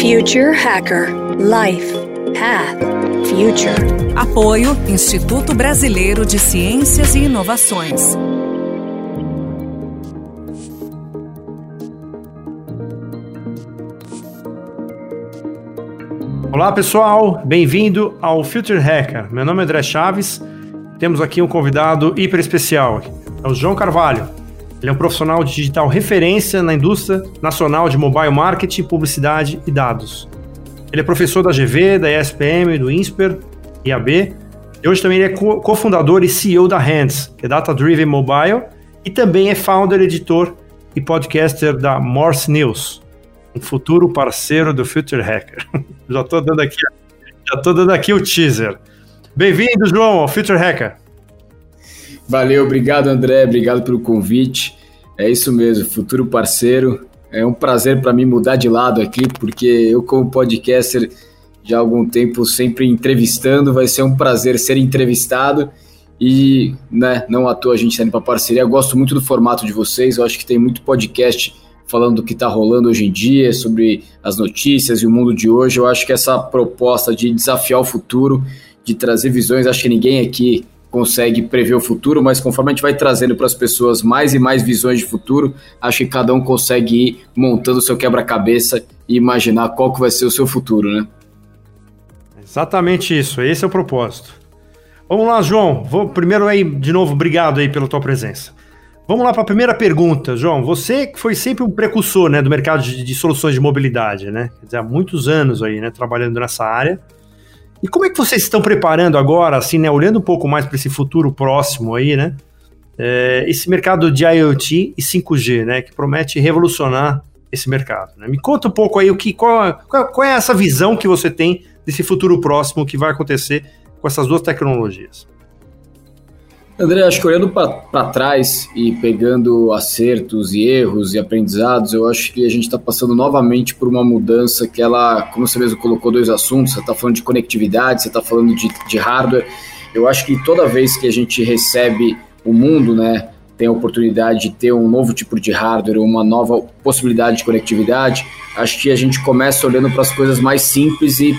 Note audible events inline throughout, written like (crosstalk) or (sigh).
Future Hacker Life Path Future. Apoio Instituto Brasileiro de Ciências e Inovações. Olá pessoal, bem-vindo ao Future Hacker. Meu nome é André Chaves. Temos aqui um convidado hiper especial, é o João Carvalho. Ele é um profissional de digital referência na indústria nacional de mobile marketing, publicidade e dados. Ele é professor da GV, da ESPM, do INSPER, IAB. E hoje também ele é cofundador e CEO da Hands, que é Data Driven Mobile, e também é founder, editor e podcaster da Morse News, um futuro parceiro do Future Hacker. (laughs) já estou dando aqui, já dando aqui o teaser. Bem-vindo, João, ao Future Hacker. Valeu, obrigado André, obrigado pelo convite. É isso mesmo, futuro parceiro. É um prazer para mim mudar de lado aqui, porque eu, como podcaster, já há algum tempo sempre entrevistando, vai ser um prazer ser entrevistado. E né, não à toa a gente está indo para parceria. Eu gosto muito do formato de vocês, eu acho que tem muito podcast falando do que está rolando hoje em dia, sobre as notícias e o mundo de hoje. Eu acho que essa proposta de desafiar o futuro, de trazer visões, acho que ninguém aqui consegue prever o futuro, mas conforme a gente vai trazendo para as pessoas mais e mais visões de futuro, acho que cada um consegue ir montando o seu quebra-cabeça e imaginar qual que vai ser o seu futuro, né? Exatamente isso, esse é o propósito. Vamos lá, João. Vou, primeiro aí, de novo, obrigado aí pela tua presença. Vamos lá para a primeira pergunta, João. Você que foi sempre um precursor né, do mercado de, de soluções de mobilidade, né? Quer dizer, há muitos anos aí, né, trabalhando nessa área. E como é que vocês estão preparando agora, assim, né, olhando um pouco mais para esse futuro próximo aí, né? É, esse mercado de IoT e 5G, né, que promete revolucionar esse mercado. Né? Me conta um pouco aí o que, qual, qual, é essa visão que você tem desse futuro próximo que vai acontecer com essas duas tecnologias. André, acho que olhando para trás e pegando acertos e erros e aprendizados, eu acho que a gente está passando novamente por uma mudança que ela, como você mesmo colocou dois assuntos, você está falando de conectividade, você está falando de, de hardware. Eu acho que toda vez que a gente recebe o mundo, né, tem a oportunidade de ter um novo tipo de hardware, uma nova possibilidade de conectividade, acho que a gente começa olhando para as coisas mais simples e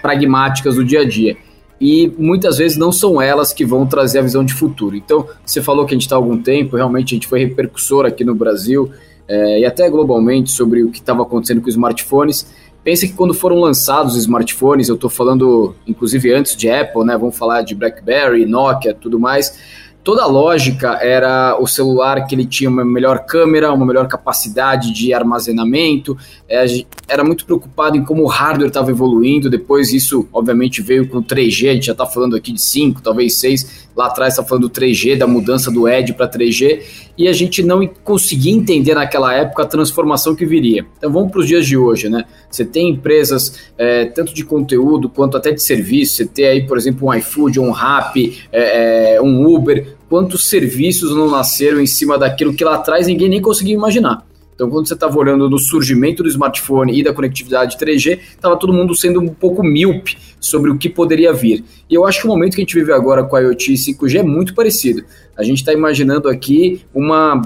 pragmáticas do dia a dia e muitas vezes não são elas que vão trazer a visão de futuro. Então, você falou que a gente está há algum tempo, realmente a gente foi repercussor aqui no Brasil é, e até globalmente sobre o que estava acontecendo com os smartphones. Pensa que quando foram lançados os smartphones, eu estou falando inclusive antes de Apple, né? Vamos falar de BlackBerry, Nokia, tudo mais toda a lógica era o celular que ele tinha uma melhor câmera, uma melhor capacidade de armazenamento, é, era muito preocupado em como o hardware estava evoluindo, depois isso obviamente veio com 3G, a gente já está falando aqui de 5, talvez 6, lá atrás está falando do 3G, da mudança do Edge para 3G, e a gente não conseguia entender naquela época a transformação que viria. Então vamos para os dias de hoje, né? Você tem empresas é, tanto de conteúdo quanto até de serviço, você tem aí, por exemplo, um iFood, um Rappi, é, é um Uber, quantos serviços não nasceram em cima daquilo que lá atrás ninguém nem conseguia imaginar. Então, quando você estava olhando no surgimento do smartphone e da conectividade 3G, estava todo mundo sendo um pouco míope sobre o que poderia vir. E eu acho que o momento que a gente vive agora com a IoT e 5G é muito parecido. A gente está imaginando aqui uma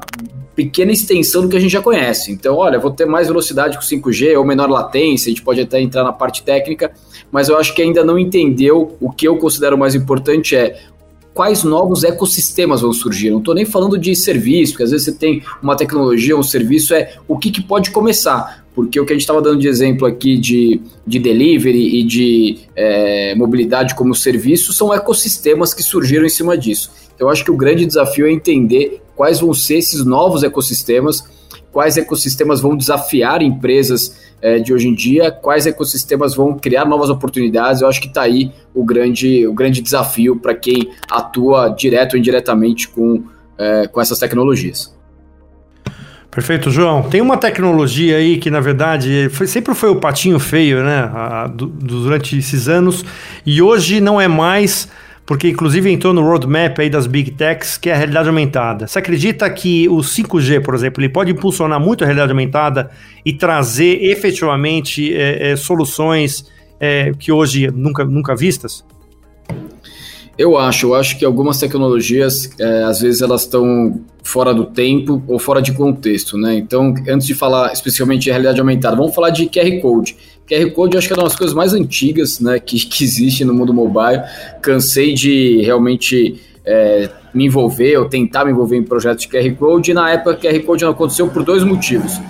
pequena extensão do que a gente já conhece. Então, olha, vou ter mais velocidade com 5G ou menor latência, a gente pode até entrar na parte técnica, mas eu acho que ainda não entendeu o que eu considero mais importante é quais novos ecossistemas vão surgir. Não estou nem falando de serviço, porque às vezes você tem uma tecnologia, um serviço, é o que, que pode começar. Porque o que a gente estava dando de exemplo aqui de, de delivery e de é, mobilidade como serviço são ecossistemas que surgiram em cima disso. Então, eu acho que o grande desafio é entender quais vão ser esses novos ecossistemas, quais ecossistemas vão desafiar empresas é, de hoje em dia, quais ecossistemas vão criar novas oportunidades. Eu acho que está aí o grande, o grande desafio para quem atua direto ou indiretamente com, é, com essas tecnologias. Perfeito, João. Tem uma tecnologia aí que, na verdade, foi, sempre foi o patinho feio, né? A, do, durante esses anos, e hoje não é mais porque inclusive entrou no roadmap aí das Big Techs, que é a realidade aumentada. Você acredita que o 5G, por exemplo, ele pode impulsionar muito a realidade aumentada e trazer efetivamente é, é, soluções é, que hoje nunca, nunca vistas? Eu acho, eu acho que algumas tecnologias, é, às vezes elas estão fora do tempo ou fora de contexto, né? Então, antes de falar especificamente de realidade aumentada, vamos falar de QR Code. QR Code acho que é uma das coisas mais antigas né, que, que existe no mundo mobile. Cansei de realmente é, me envolver ou tentar me envolver em projetos de QR Code, e na época QR Code não aconteceu por dois motivos.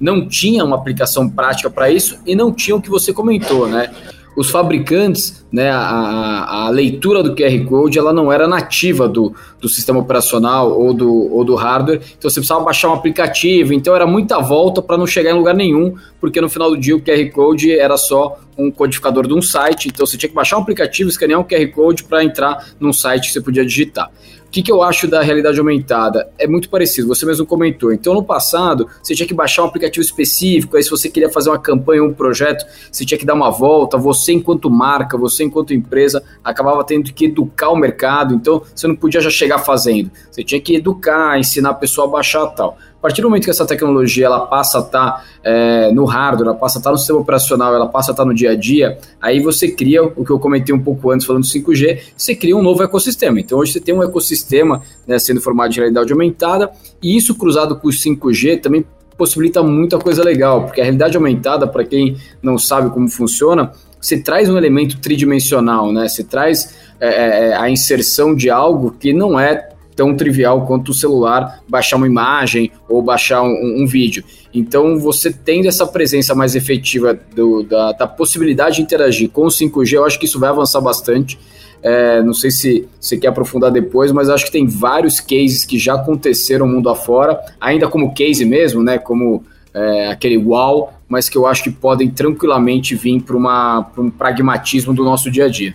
Não tinha uma aplicação prática para isso e não tinha o que você comentou, né? Os fabricantes, né, a, a, leitura do QR Code ela não era nativa do, do sistema operacional ou do, ou do hardware, então você precisava baixar um aplicativo, então era muita volta para não chegar em lugar nenhum, porque no final do dia o QR Code era só um codificador de um site, então você tinha que baixar um aplicativo, escanear um QR Code para entrar num site que você podia digitar. O que, que eu acho da realidade aumentada? É muito parecido, você mesmo comentou. Então, no passado, você tinha que baixar um aplicativo específico, aí se você queria fazer uma campanha, um projeto, você tinha que dar uma volta, você enquanto marca, você enquanto empresa, acabava tendo que educar o mercado, então você não podia já chegar fazendo. Você tinha que educar, ensinar a pessoa a baixar tal. A partir do momento que essa tecnologia ela passa a estar tá, é, no hardware, ela passa a estar tá no sistema operacional, ela passa a estar tá no dia a dia, aí você cria o que eu comentei um pouco antes falando do 5G, você cria um novo ecossistema. Então hoje você tem um ecossistema né, sendo formado de realidade aumentada, e isso cruzado com o 5G também possibilita muita coisa legal, porque a realidade aumentada, para quem não sabe como funciona, você traz um elemento tridimensional, né? Você traz é a inserção de algo que não é tão trivial quanto o celular baixar uma imagem ou baixar um, um vídeo. Então, você tendo essa presença mais efetiva do, da, da, possibilidade de interagir com o 5G, eu acho que isso vai avançar bastante. É, não sei se você quer aprofundar depois, mas acho que tem vários cases que já aconteceram mundo afora, ainda como case mesmo, né? Como é, aquele wow, mas que eu acho que podem tranquilamente vir para um pragmatismo do nosso dia a dia.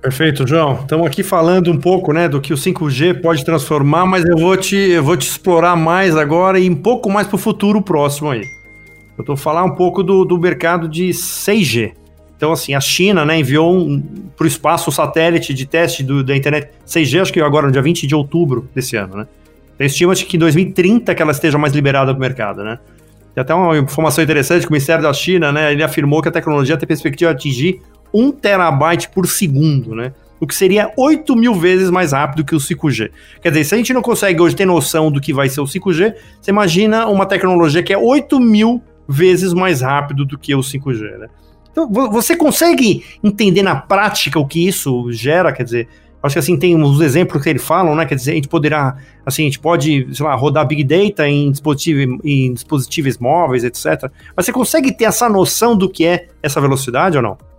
Perfeito, João. Estamos aqui falando um pouco né, do que o 5G pode transformar, mas eu vou te, eu vou te explorar mais agora e um pouco mais para o futuro próximo aí. Eu estou falar um pouco do, do mercado de 6G. Então, assim, a China né, enviou um, para o espaço o satélite de teste do, da internet 6G, acho que agora no dia 20 de outubro desse ano, né? Então, estima-se que em 2030 que ela esteja mais liberada para o mercado, né? Tem até uma informação interessante que o Ministério da China, né, ele afirmou que a tecnologia tem perspectiva de atingir 1 terabyte por segundo, né? O que seria 8 mil vezes mais rápido que o 5G. Quer dizer, se a gente não consegue hoje ter noção do que vai ser o 5G, você imagina uma tecnologia que é 8 mil vezes mais rápido do que o 5G, né? Então, você consegue entender na prática o que isso gera? Quer dizer, acho que assim, tem uns exemplos que eles falam, né? Quer dizer, a gente poderá, assim, a gente pode, sei lá, rodar Big Data em, dispositivo, em dispositivos móveis, etc. Mas você consegue ter essa noção do que é essa velocidade ou não?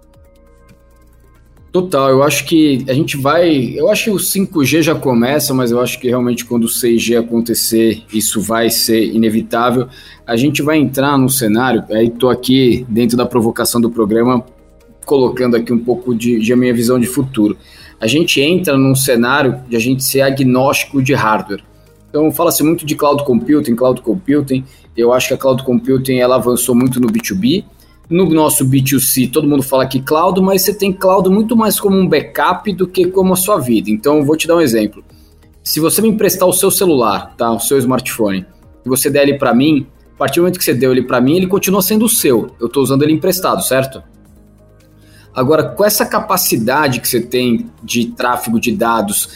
Total, eu acho que a gente vai. Eu acho que o 5G já começa, mas eu acho que realmente quando o 6G acontecer, isso vai ser inevitável. A gente vai entrar num cenário, aí estou aqui dentro da provocação do programa, colocando aqui um pouco de, de minha visão de futuro. A gente entra num cenário de a gente ser agnóstico de hardware. Então fala-se muito de cloud computing, cloud computing. Eu acho que a cloud computing ela avançou muito no B2B no nosso B2C, todo mundo fala que cloud, mas você tem cloud muito mais como um backup do que como a sua vida. Então, vou te dar um exemplo. Se você me emprestar o seu celular, tá, o seu smartphone, e você der ele para mim, a partir do momento que você deu ele para mim, ele continua sendo o seu. Eu estou usando ele emprestado, certo? Agora, com essa capacidade que você tem de tráfego de dados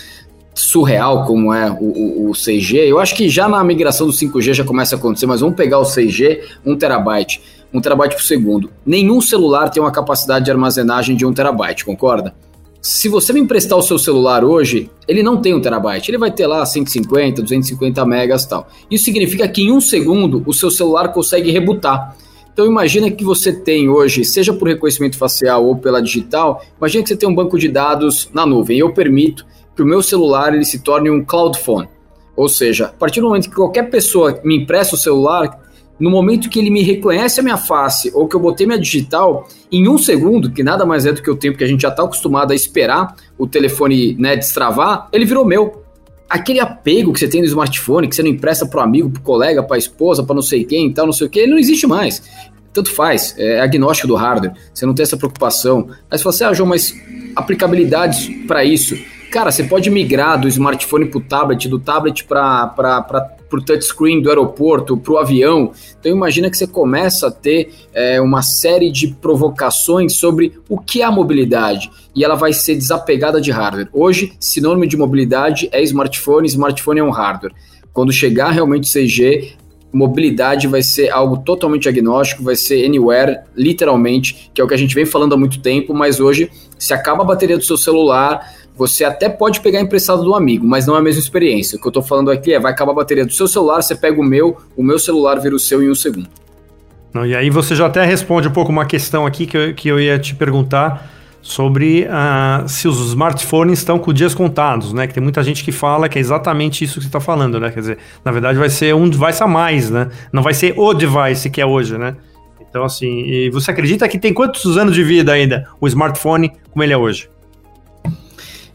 surreal como é o, o, o 6G, eu acho que já na migração do 5G já começa a acontecer, mas vamos pegar o 6G, 1 terabyte. 1 terabyte por segundo. Nenhum celular tem uma capacidade de armazenagem de 1 terabyte, concorda? Se você me emprestar o seu celular hoje, ele não tem 1 terabyte, ele vai ter lá 150, 250 megas e tal. Isso significa que em um segundo o seu celular consegue rebutar. Então imagina que você tem hoje, seja por reconhecimento facial ou pela digital, imagina que você tem um banco de dados na nuvem. Eu permito que o meu celular ele se torne um cloud phone. Ou seja, a partir do momento que qualquer pessoa me empresta o celular, no momento que ele me reconhece a minha face ou que eu botei minha digital, em um segundo, que nada mais é do que o tempo que a gente já está acostumado a esperar o telefone né, destravar, ele virou meu. Aquele apego que você tem no smartphone, que você não empresta para o amigo, para o colega, para a esposa, para não sei quem, tal, não sei o que, ele não existe mais. Tanto faz, é agnóstico do hardware, você não tem essa preocupação. Aí você fala assim, ah, João, mas aplicabilidades para isso. Cara, você pode migrar do smartphone para o tablet, do tablet para o touchscreen do aeroporto, para o avião. Então imagina que você começa a ter é, uma série de provocações sobre o que é a mobilidade e ela vai ser desapegada de hardware. Hoje, sinônimo de mobilidade é smartphone, smartphone é um hardware. Quando chegar realmente o 6G, mobilidade vai ser algo totalmente agnóstico, vai ser anywhere, literalmente, que é o que a gente vem falando há muito tempo, mas hoje, se acaba a bateria do seu celular, você até pode pegar emprestado do amigo, mas não é a mesma experiência. O que eu estou falando aqui é, vai acabar a bateria do seu celular, você pega o meu, o meu celular vira o seu em um segundo. Não, e aí você já até responde um pouco uma questão aqui que eu, que eu ia te perguntar sobre uh, se os smartphones estão com dias contados, né? Que tem muita gente que fala que é exatamente isso que você está falando, né? Quer dizer, na verdade vai ser um device a mais, né? Não vai ser o device que é hoje, né? Então, assim, você acredita que tem quantos anos de vida ainda o smartphone como ele é hoje?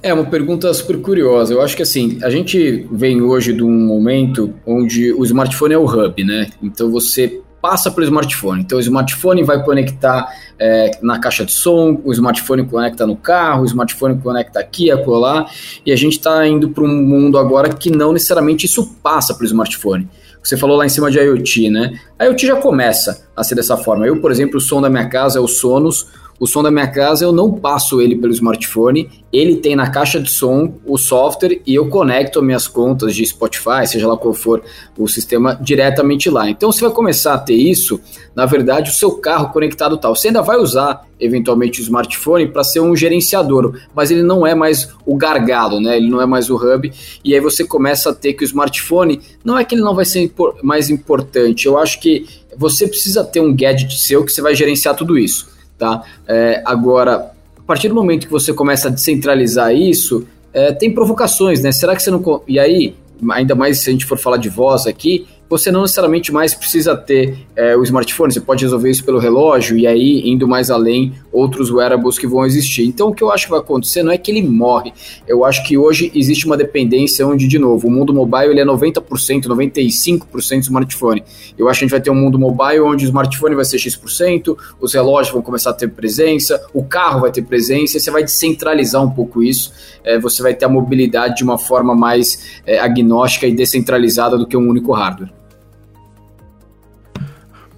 É uma pergunta super curiosa. Eu acho que assim, a gente vem hoje de um momento onde o smartphone é o hub, né? Então você passa pelo smartphone. Então o smartphone vai conectar é, na caixa de som, o smartphone conecta no carro, o smartphone conecta aqui, acolá, e a gente está indo para um mundo agora que não necessariamente isso passa pelo smartphone. Você falou lá em cima de IoT, né? A IoT já começa a ser dessa forma. Eu, por exemplo, o som da minha casa é o Sonos, o som da minha casa eu não passo ele pelo smartphone, ele tem na caixa de som o software e eu conecto minhas contas de Spotify, seja lá qual for o sistema, diretamente lá. Então você vai começar a ter isso, na verdade, o seu carro conectado tal. Você ainda vai usar eventualmente o smartphone para ser um gerenciador, mas ele não é mais o gargalo, né? Ele não é mais o hub. E aí você começa a ter que o smartphone não é que ele não vai ser mais importante. Eu acho que você precisa ter um gadget seu que você vai gerenciar tudo isso. Tá? É, agora, a partir do momento que você começa a descentralizar isso, é, tem provocações, né? Será que você não. E aí, ainda mais se a gente for falar de voz aqui, você não necessariamente mais precisa ter é, o smartphone, você pode resolver isso pelo relógio e aí, indo mais além, outros wearables que vão existir. Então, o que eu acho que vai acontecer não é que ele morre, eu acho que hoje existe uma dependência onde, de novo, o mundo mobile ele é 90%, 95% smartphone. Eu acho que a gente vai ter um mundo mobile onde o smartphone vai ser X%, os relógios vão começar a ter presença, o carro vai ter presença, você vai descentralizar um pouco isso, é, você vai ter a mobilidade de uma forma mais é, agnóstica e descentralizada do que um único hardware.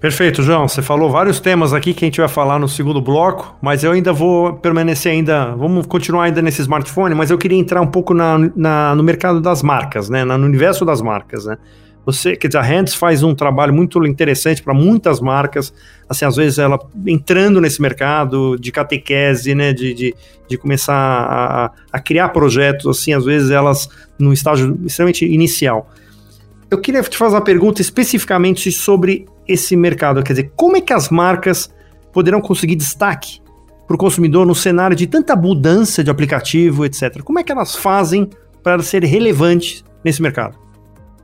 Perfeito, João. Você falou vários temas aqui que a gente vai falar no segundo bloco, mas eu ainda vou permanecer ainda, vamos continuar ainda nesse smartphone, mas eu queria entrar um pouco na, na no mercado das marcas, né, no universo das marcas, né. Você, quer dizer, a Hands faz um trabalho muito interessante para muitas marcas, assim, às vezes ela entrando nesse mercado de catequese, né, de, de, de começar a, a criar projetos, assim, às vezes elas no estágio extremamente inicial. Eu queria te fazer uma pergunta especificamente sobre esse mercado? Quer dizer, como é que as marcas poderão conseguir destaque para o consumidor no cenário de tanta mudança de aplicativo, etc? Como é que elas fazem para ser relevantes nesse mercado?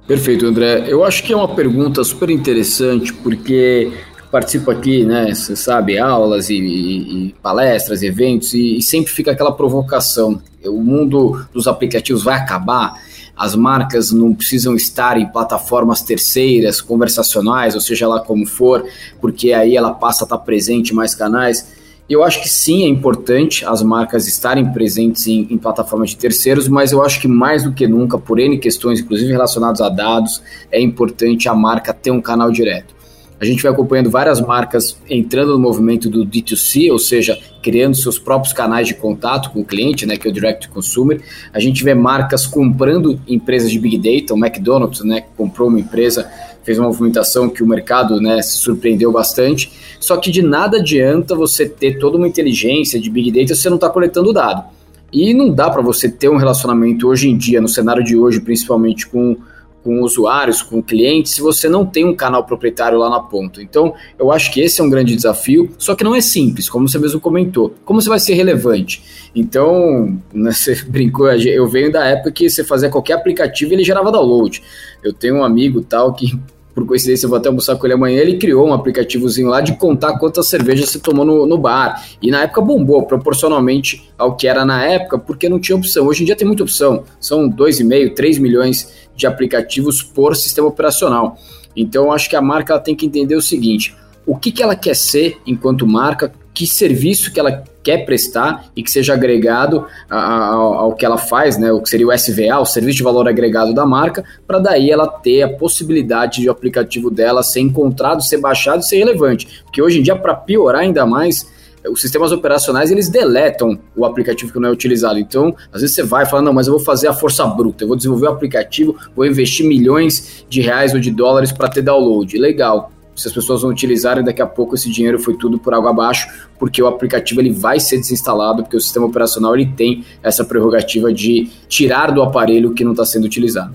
Perfeito, André. Eu acho que é uma pergunta super interessante, porque participo aqui, né, você sabe, aulas e, e, e palestras, eventos, e, e sempre fica aquela provocação. O mundo dos aplicativos vai acabar? As marcas não precisam estar em plataformas terceiras, conversacionais, ou seja lá como for, porque aí ela passa a estar presente em mais canais. Eu acho que sim, é importante as marcas estarem presentes em, em, plataformas de terceiros, mas eu acho que mais do que nunca, por N questões, inclusive relacionadas a dados, é importante a marca ter um canal direto. A gente vai acompanhando várias marcas entrando no movimento do D2C, ou seja, criando seus próprios canais de contato com o cliente, né, que é o Direct to Consumer. A gente vê marcas comprando empresas de Big Data, o McDonald's, né, comprou uma empresa, fez uma movimentação que o mercado, né, se surpreendeu bastante. Só que de nada adianta você ter toda uma inteligência de Big Data se você não está coletando dado. E não dá para você ter um relacionamento hoje em dia, no cenário de hoje, principalmente com com usuários, com clientes, se você não tem um canal proprietário lá na ponta. Então, eu acho que esse é um grande desafio, só que não é simples, como você mesmo comentou. Como você vai ser relevante? Então, (laughs) né, você brincou, eu venho da época que você fazia qualquer aplicativo e ele gerava download. Eu tenho um amigo tal que por coincidência eu vou até almoçar com ele amanhã, ele criou um aplicativozinho lá de contar quantas cervejas você tomou no, no bar. E na época bombou, proporcionalmente ao que era na época, porque não tinha opção. Hoje em dia tem muita opção. São 2,5, 3 milhões de aplicativos por sistema operacional. Então acho que a marca tem que entender o seguinte: o que, que ela quer ser enquanto marca, que serviço que ela quer prestar e que seja agregado ao, que ela faz, né, o que seria o SVA, o Serviço de Valor Agregado da marca, para daí ela ter a possibilidade de o aplicativo dela ser encontrado, ser baixado e ser relevante. Porque hoje em dia, para piorar ainda mais, os sistemas operacionais eles deletam o aplicativo que não é utilizado. Então, às vezes você vai e fala, não, mas eu vou fazer a força bruta, eu vou desenvolver o aplicativo, vou investir milhões de reais ou de dólares para ter download. Legal. Se as pessoas não utilizarem, daqui a pouco esse dinheiro foi tudo por água abaixo, porque o aplicativo ele vai ser desinstalado, porque o sistema operacional ele tem essa prerrogativa de tirar do aparelho que não está sendo utilizado.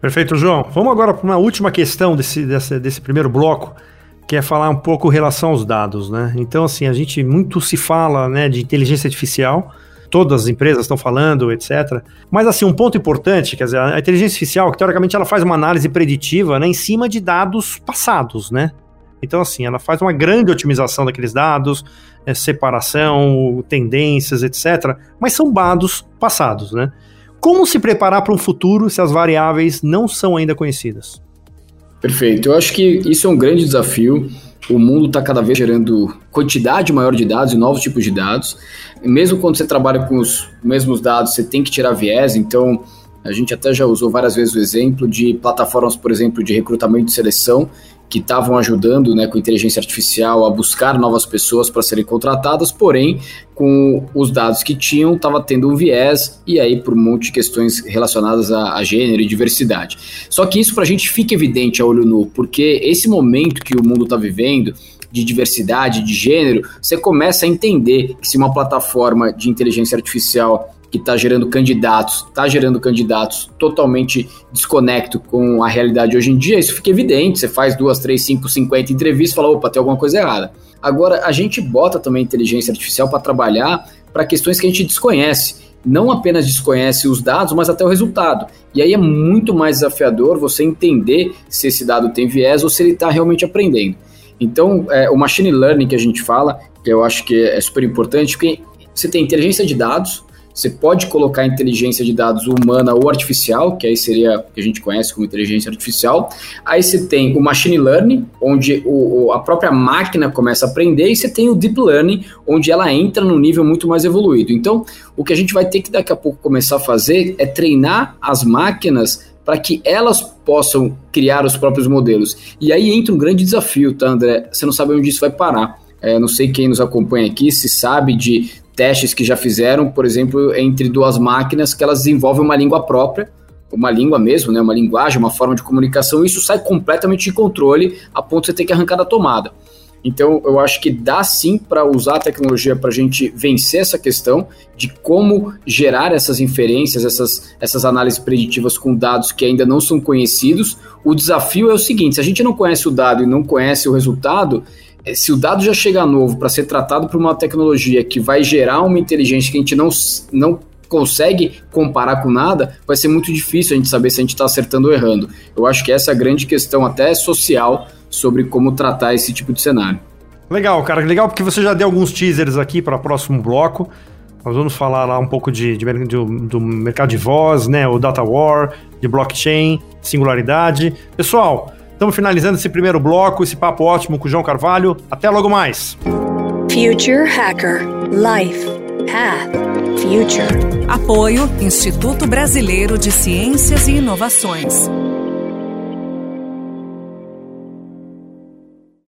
Perfeito, João. Vamos agora para uma última questão desse, desse, desse primeiro bloco que é falar um pouco em relação aos dados, né? Então, assim, a gente muito se fala, né, de inteligência artificial, todas as empresas estão falando, etc. Mas, assim, um ponto importante, quer dizer, a inteligência artificial, que teoricamente ela faz uma análise preditiva, né, em cima de dados passados, né? Então, assim, ela faz uma grande otimização daqueles dados, é, separação, tendências, etc. Mas são dados passados, né? Como se preparar para um futuro se as variáveis não são ainda conhecidas? Perfeito. Eu acho que isso é um grande desafio. O mundo está cada vez gerando quantidade maior de dados e novos tipos de dados. E mesmo quando você trabalha com os mesmos dados, você tem que tirar viés. Então, a gente até já usou várias vezes o exemplo de plataformas, por exemplo, de recrutamento e seleção, que estavam ajudando né, com inteligência artificial a buscar novas pessoas para serem contratadas, porém, com os dados que tinham, estava tendo um viés, e aí por um monte de questões relacionadas a, a gênero e diversidade. Só que isso para a gente fica evidente a olho nu, porque esse momento que o mundo está vivendo, de diversidade, de gênero, você começa a entender que se uma plataforma de inteligência artificial que está gerando candidatos, está gerando candidatos totalmente desconecto com a realidade hoje em dia, isso fica evidente. Você faz duas, três, cinco, cinquenta entrevistas e fala, opa, tem alguma coisa errada. Agora, a gente bota também inteligência artificial para trabalhar para questões que a gente desconhece. Não apenas desconhece os dados, mas até o resultado. E aí é muito mais desafiador você entender se esse dado tem viés ou se ele está realmente aprendendo. Então, é, o machine learning que a gente fala, que eu acho que é super importante, porque você tem inteligência de dados, você pode colocar inteligência de dados humana ou artificial, que aí seria o que a gente conhece como inteligência artificial. Aí você tem o machine learning, onde o, a própria máquina começa a aprender, e você tem o deep learning, onde ela entra num nível muito mais evoluído. Então, o que a gente vai ter que daqui a pouco começar a fazer é treinar as máquinas para que elas possam criar os próprios modelos. E aí entra um grande desafio, tá, André? Você não sabe onde isso vai parar. É, não sei quem nos acompanha aqui se sabe de testes que já fizeram, por exemplo, entre duas máquinas que elas desenvolvem uma língua própria, uma língua mesmo, né, uma linguagem, uma forma de comunicação, isso sai completamente de controle a ponto de você ter que arrancar da tomada. Então, eu acho que dá sim para usar a tecnologia para a gente vencer essa questão de como gerar essas inferências, essas, essas análises preditivas com dados que ainda não são conhecidos. O desafio é o seguinte: se a gente não conhece o dado e não conhece o resultado, se o dado já chega novo para ser tratado por uma tecnologia que vai gerar uma inteligência que a gente não, não consegue comparar com nada, vai ser muito difícil a gente saber se a gente está acertando ou errando. Eu acho que essa é a grande questão, até social, sobre como tratar esse tipo de cenário. Legal, cara, legal porque você já deu alguns teasers aqui para o próximo bloco. Nós vamos falar lá um pouco de, de, de, do mercado de voz, né, o data war, de blockchain, singularidade. Pessoal, Estamos finalizando esse primeiro bloco, esse papo ótimo com o João Carvalho. Até logo mais. Future Hacker Life Path Future. Apoio Instituto Brasileiro de Ciências e Inovações.